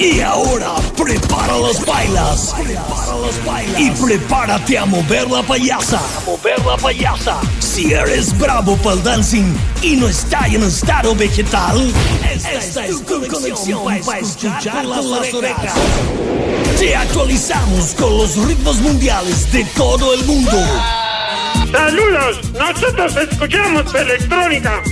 Y ahora prepara las bailas. Prepara las bailas. Y prepárate a mover la payasa. A mover la payasa. Si eres bravo para el dancing y no está en estado vegetal, esta, es tu conexión para escuchar con las orejas. Te actualizamos con los ritmos mundiales de todo el mundo. Saludos, nosotros escuchamos electrónica.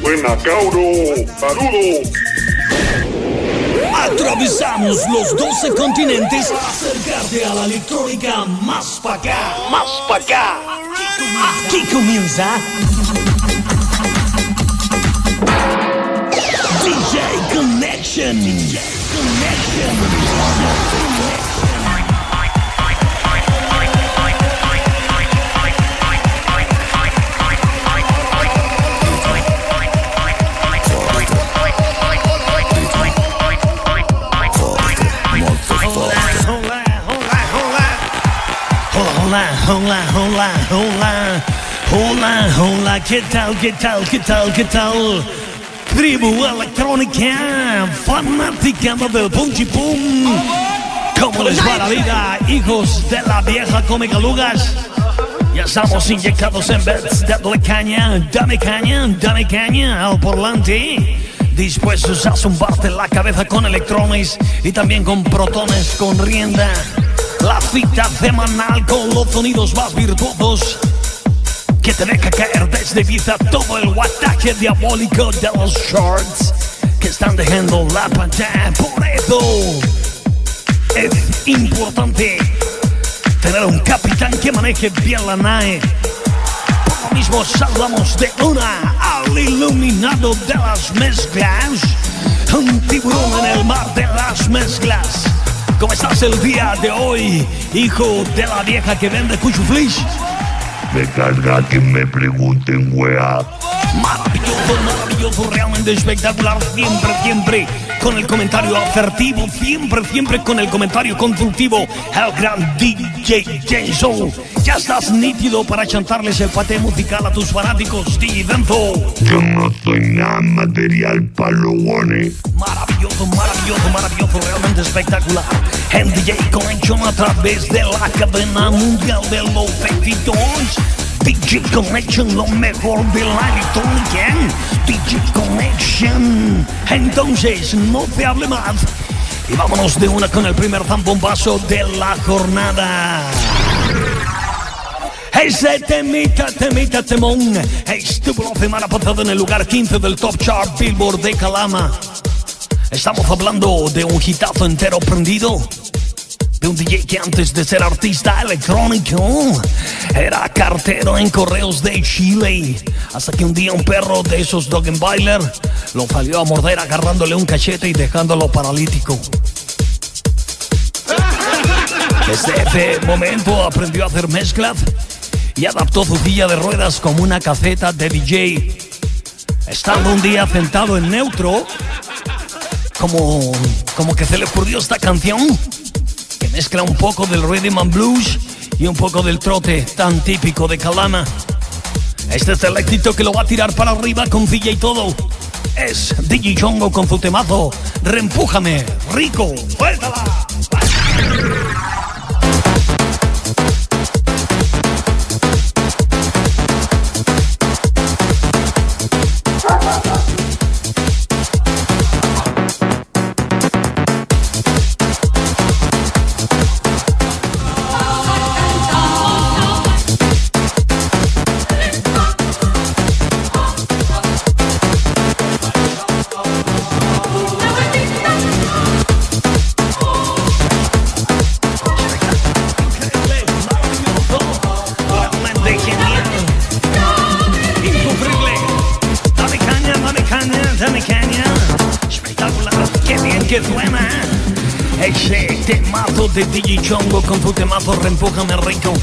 Buena, cauro, saludos. Atravesamos los 12 continentes para acercarte a la electrónica más pa' acá, más pa' acá. Aquí comienza DJ Connection. DJ Hola, hola, ¿qué tal, qué tal, qué tal, qué tal? Tribu electrónica, fanática del punchi pum. ¿Cómo les va la vida, hijos de la vieja come calugas? Ya estamos inyectados en bets, dándole caña, dame caña, dame caña al porlante. Dispuestos a zumbarte la cabeza con electrones y también con protones con rienda. La cita semanal con los sonidos más virtuosos que te deja caer desde vida todo el guataje diabólico de los shorts que están dejando la pantalla. Por eso es importante tener un capitán que maneje bien la nave. Por lo mismo saludamos de una al iluminado de las mezclas, un tiburón en el mar de las mezclas. ¿Cómo estás el día de hoy, hijo de la vieja que vende cuchuflis? Me carga que me pregunten, wea. Maravilloso, maravilloso, realmente espectacular. Siempre, siempre con el comentario asertivo. Siempre, siempre con el comentario constructivo. El gran DJ Jason. Ya estás nítido para chantarles el pate musical a tus fanáticos, DJ Denzo. Yo no soy nada material para los. Maravilloso, maravilloso, maravilloso, realmente espectacular. En DJ Connection a través de la cadena mundial de los éxitos. DJ Connection, lo mejor de la electrónica. DJ Connection. Entonces, no te hable más. Y vámonos de una con el primer zambombazo de la jornada. Ese temita, temita, temón. Estuvo la semana pasada en el lugar 15 del Top Chart Billboard de Calama. Estamos hablando de un hitazo entero prendido. De un DJ que antes de ser artista electrónico era cartero en correos de Chile. Hasta que un día un perro de esos Doggenbailer lo salió a morder agarrándole un cachete y dejándolo paralítico. Desde ese momento aprendió a hacer mezclas y adaptó su silla de ruedas como una caseta de DJ. Estando un día sentado en neutro, como, como que se le ocurrió esta canción mezcla un poco del rhythm and blues y un poco del trote tan típico de Calama. Este es el éxito que lo va a tirar para arriba con silla y todo. Es DJ Chongo con su temazo. Reempújame, rico, suéltala. Que suena. Ese temazo de DJ Chongo con su temazo Reempújame Rico.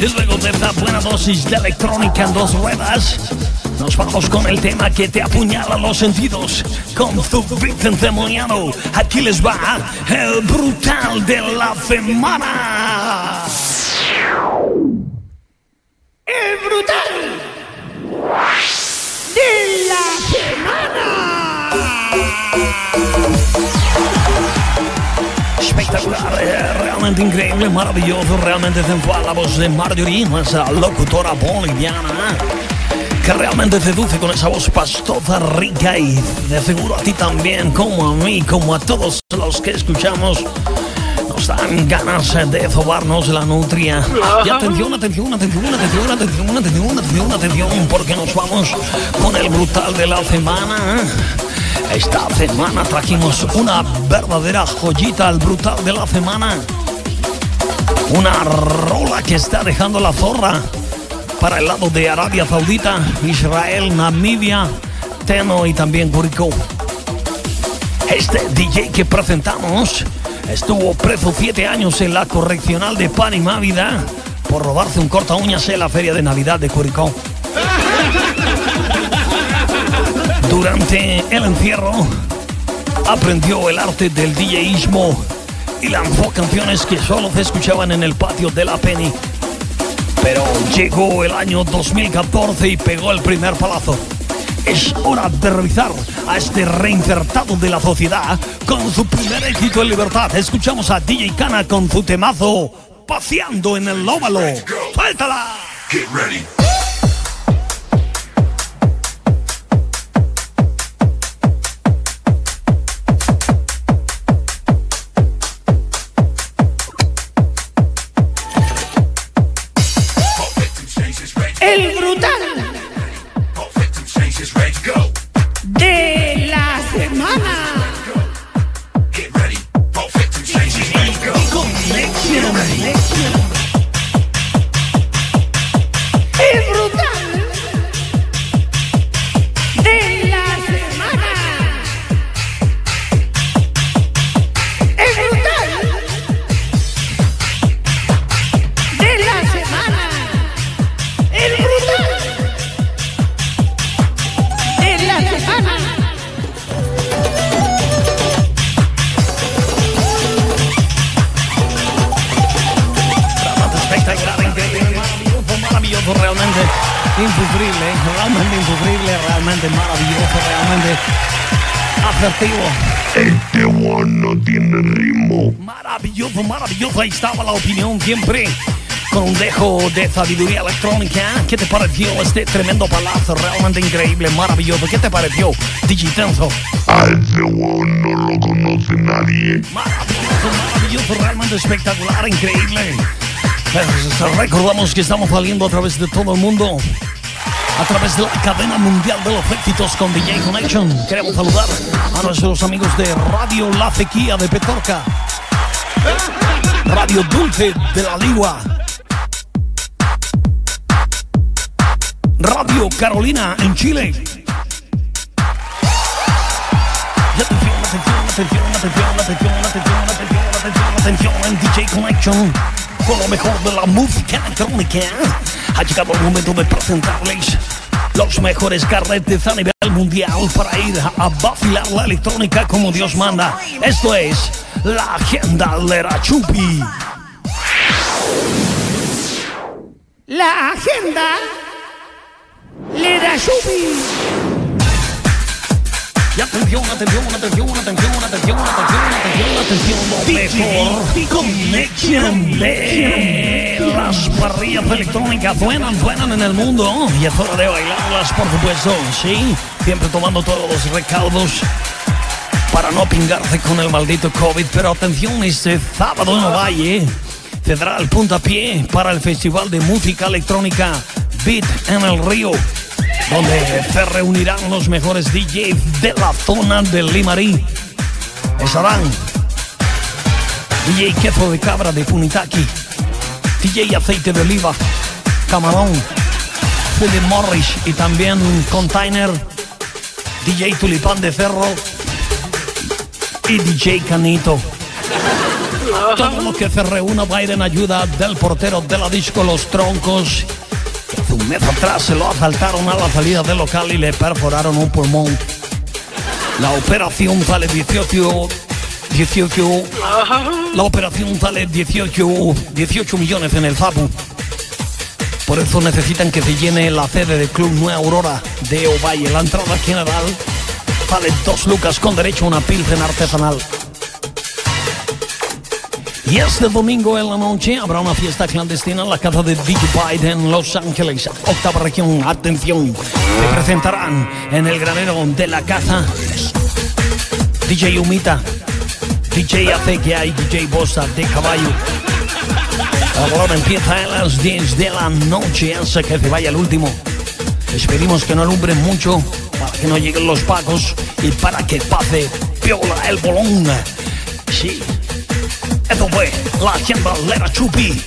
Y luego de esta buena dosis de electrónica en dos ruedas, Nos vamos con el tema que te apuñala los sentidos. Con tu beat endemoniado. Aquí les va el brutal de la semana. El brutal de Espectacular, eh, realmente increíble, maravilloso, realmente sensual. La voz de Marjorie, esa locutora boliviana que realmente seduce con esa voz pastosa, rica y de seguro a ti también, como a mí, como a todos los que escuchamos. Nos dan ganas de sobarnos la nutria. Y atención, atención, atención, atención, atención, atención, atención, atención, porque nos vamos con el brutal de la semana. Esta semana trajimos una verdadera joyita al brutal de la semana. Una rola que está dejando la zorra para el lado de Arabia Saudita, Israel, Namibia, Teno y también Curicó. Este DJ que presentamos estuvo preso siete años en la correccional de Pan y por robarse un corta uñas en la feria de Navidad de Curicó. Durante el encierro aprendió el arte del DJismo y lanzó canciones que solo se escuchaban en el patio de la Penny. Pero llegó el año 2014 y pegó el primer palazo. Es hora de revisar a este reinsertado de la sociedad con su primer éxito en libertad. Escuchamos a DJ Cana con su temazo Paseando en el óvalo. ¡Suéltala! Get ready. Брут. Insufrible, realmente insufrible, realmente maravilloso, realmente asertivo. Este one no tiene ritmo. Maravilloso, maravilloso. Ahí estaba la opinión siempre. Con un dejo de sabiduría electrónica. ¿Qué te pareció este tremendo palazo? Realmente increíble, maravilloso. ¿Qué te pareció, Digitenso? A ese one no lo conoce nadie. Maravilloso, maravilloso, realmente espectacular, increíble. Recordamos que estamos saliendo a través de todo el mundo. A través de la cadena mundial de los éxitos con DJ Connection. Queremos saludar a nuestros amigos de Radio La Sequía de Petorca. Radio Dulce de la Ligua. Radio Carolina en Chile. Atención, atención, atención, atención, atención, atención, atención, atención, atención, Connection. Con lo mejor de la música electrónica. Ha llegado el momento de presentarles los mejores carretes a nivel mundial para ir a vacilar la electrónica como Dios manda. Esto es la agenda de la Chupi. La agenda le da chupi. Atención, atención, atención, atención, atención, atención, atención, atención. Connection de las parrillas electrónicas buenas, buenas en el mundo. Y es hora de bailarlas, por supuesto, sí. Siempre tomando todos los recaudos para no pingarse con el maldito COVID. Pero atención, este sábado no Valle tendrá el puntapié para el Festival de Música Electrónica Beat en el Río donde se reunirán los mejores DJs de la zona de Limarí. Estarán DJ Queso de Cabra de Punitaki, DJ Aceite de Oliva, Camarón, Philip Morris y también Container, DJ Tulipán de Cerro y DJ Canito. Todo lo que se reúna va a ir en ayuda del portero de la disco Los Troncos Un mes atrás se lo asaltaron a la salida del local y le perforaron un pulmón. La operación sale 18... 18... La operación sale 18... 18 millones en el FAPU. Por eso necesitan que se llene la sede del Club Nueva Aurora de Ovalle. La entrada general vale dos lucas con derecho a una pilsen artesanal. Y este domingo en la noche habrá una fiesta clandestina en la casa de DJ Bite en Los Ángeles, octava región. Atención, se presentarán en el granero de la casa DJ Humita, DJ Acequia y DJ Bosa de Caballo. Broma empieza a las 10 de la noche hasta que se vaya el último. Esperemos que no alumbren mucho para que no lleguen los pacos y para que pase piola el bolón. Sí, esto fue la Lera Chupi.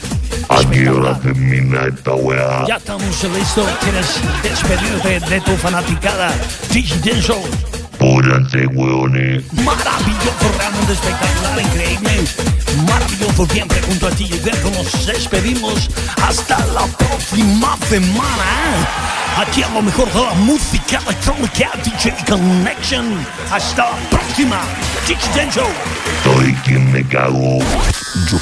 ¿A qué hora termina esta weá? Ya estamos listos. ¿Quieres despedirte de tu fanaticada? Digital Púranse, weones. Maravilloso, realmente espectacular, increíble. Maravilloso siempre junto a ti. Y nos despedimos hasta la próxima semana. Aquí a lo mejor de la música electrónica DJ Connection. Hasta la próxima. DJ Show. Soy quien me cago. Yo.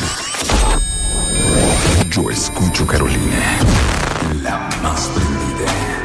Yo escucho Carolina. La más prendida.